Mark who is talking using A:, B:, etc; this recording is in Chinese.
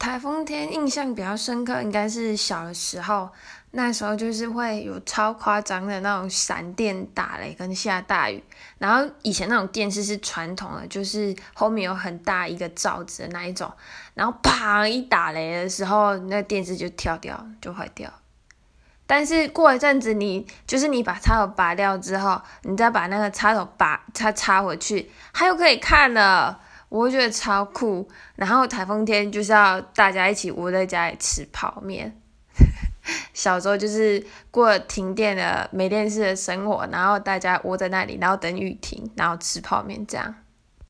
A: 台风天印象比较深刻，应该是小的时候，那时候就是会有超夸张的那种闪电打雷跟下大雨。然后以前那种电视是传统的，就是后面有很大一个罩子的那一种，然后啪一打雷的时候，那电视就跳掉，就坏掉。但是过一阵子，你就是你把插头拔掉之后，你再把那个插头拔插插回去，它又可以看了。我会觉得超酷，然后台风天就是要大家一起窝在家里吃泡面。小时候就是过停电的没电视的生活，然后大家窝在那里，然后等雨停，然后吃泡面这样。